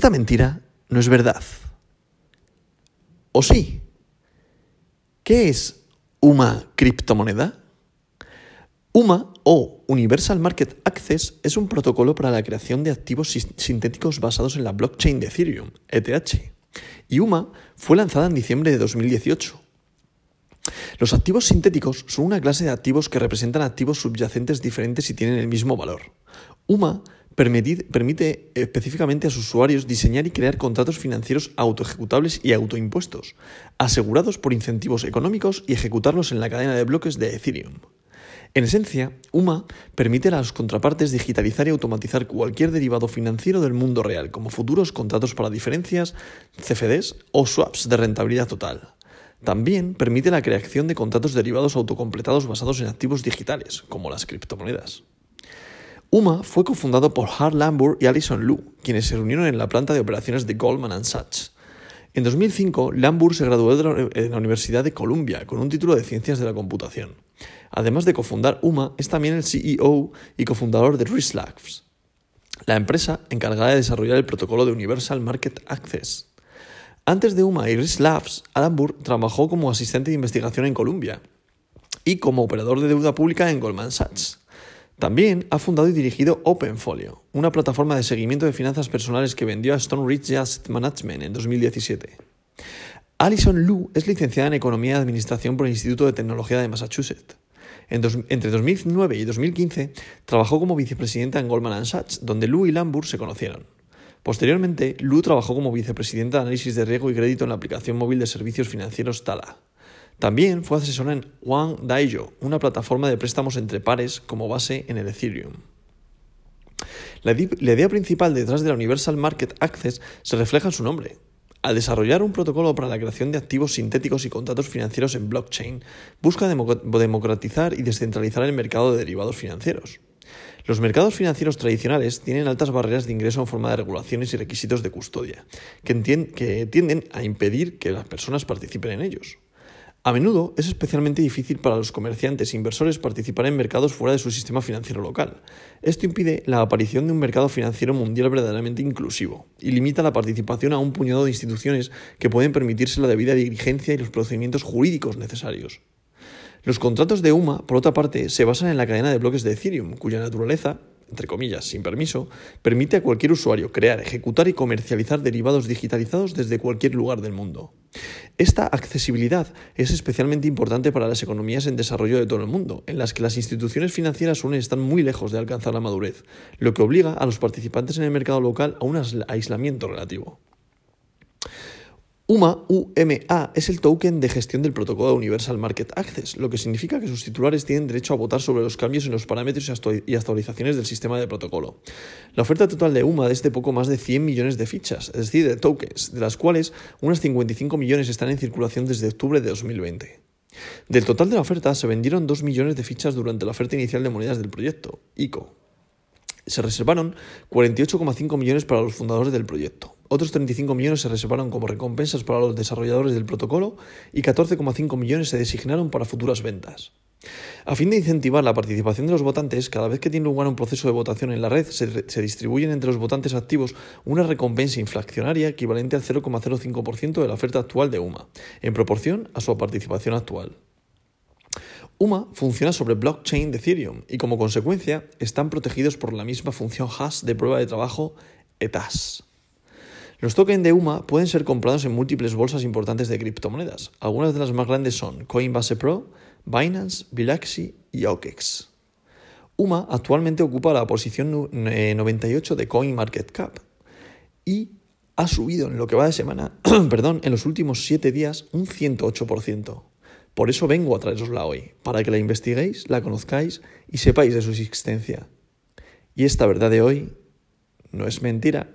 Esta mentira no es verdad. ¿O sí? ¿Qué es una criptomoneda? UMA o Universal Market Access es un protocolo para la creación de activos sintéticos basados en la blockchain de Ethereum, ETH. Y UMA fue lanzada en diciembre de 2018. Los activos sintéticos son una clase de activos que representan activos subyacentes diferentes y tienen el mismo valor. UMA permite específicamente a sus usuarios diseñar y crear contratos financieros autoejecutables y autoimpuestos, asegurados por incentivos económicos y ejecutarlos en la cadena de bloques de Ethereum. En esencia, UMA permite a las contrapartes digitalizar y automatizar cualquier derivado financiero del mundo real, como futuros contratos para diferencias, CFDs o swaps de rentabilidad total. También permite la creación de contratos derivados autocompletados basados en activos digitales, como las criptomonedas. UMA fue cofundado por Hart Lambur y Alison Lu, quienes se reunieron en la planta de operaciones de Goldman Sachs. En 2005, Lambur se graduó de la Universidad de Columbia con un título de Ciencias de la Computación. Además de cofundar UMA, es también el CEO y cofundador de Risk Labs, la empresa encargada de desarrollar el protocolo de Universal Market Access. Antes de UMA y Risk Labs, Lambur trabajó como asistente de investigación en Columbia y como operador de deuda pública en Goldman Sachs. También ha fundado y dirigido OpenFolio, una plataforma de seguimiento de finanzas personales que vendió a Stone Ridge Asset Management en 2017. Alison Lu es licenciada en Economía y Administración por el Instituto de Tecnología de Massachusetts. entre 2009 y 2015 trabajó como vicepresidenta en Goldman Sachs, donde Lu y Lambur se conocieron. Posteriormente, Lu trabajó como vicepresidenta de análisis de riesgo y crédito en la aplicación móvil de servicios financieros Tala. También fue asesora en One Daijo, una plataforma de préstamos entre pares como base en el Ethereum. La, idea principal detrás de la Universal Market Access se refleja en su nombre. Al desarrollar un protocolo para la creación de activos sintéticos y contratos financieros en blockchain, busca democratizar y descentralizar el mercado de derivados financieros. Los mercados financieros tradicionales tienen altas barreras de ingreso en forma de regulaciones y requisitos de custodia, que tienden a impedir que las personas participen en ellos. A menudo es especialmente difícil para los comerciantes e inversores participar en mercados fuera de su sistema financiero local. Esto impide la aparición de un mercado financiero mundial verdaderamente inclusivo y limita la participación a un puñado de instituciones que pueden permitirse la debida diligencia y los procedimientos jurídicos necesarios. Los contratos de UMA, por otra parte, se basan en la cadena de bloques de Ethereum, cuya naturaleza entre comillas, sin permiso, permite a cualquier usuario crear, ejecutar y comercializar derivados digitalizados desde cualquier lugar del mundo. Esta accesibilidad es especialmente importante para las economías en desarrollo de todo el mundo, en las que las instituciones financieras suelen estar muy lejos de alcanzar la madurez, lo que obliga a los participantes en el mercado local a un aislamiento relativo. UMA, UMA, es el token de gestión del protocolo Universal Market Access, lo que significa que sus titulares tienen derecho a votar sobre los cambios en los parámetros y actualizaciones del sistema de protocolo. La oferta total de UMA es de poco más de 100 millones de fichas, es decir, de tokens, de las cuales unas 55 millones están en circulación desde octubre de 2020. Del total de la oferta se vendieron 2 millones de fichas durante la oferta inicial de monedas del proyecto, ICO. Se reservaron 48,5 millones para los fundadores del proyecto. Otros 35 millones se reservaron como recompensas para los desarrolladores del protocolo y 14,5 millones se designaron para futuras ventas. A fin de incentivar la participación de los votantes, cada vez que tiene lugar un proceso de votación en la red, se, distribuyen entre los votantes activos una recompensa inflacionaria equivalente al 0,05% de la oferta actual de UMA, en proporción a su participación actual. UMA funciona sobre blockchain de Ethereum y como consecuencia están protegidos por la misma función hash de prueba de trabajo ETAS. Los tokens de UMA pueden ser comprados en múltiples bolsas importantes de criptomonedas. Algunas de las más grandes son Coinbase Pro, Binance, Bilaxi y OKEX. UMA actualmente ocupa la posición 98 de CoinMarketCap y ha subido en lo que va de semana, perdón, en los últimos 7 días un 108%. Por eso vengo a traerosla hoy, para que la investiguéis, la conozcáis y sepáis de su existencia. Y esta verdad de hoy no es mentira,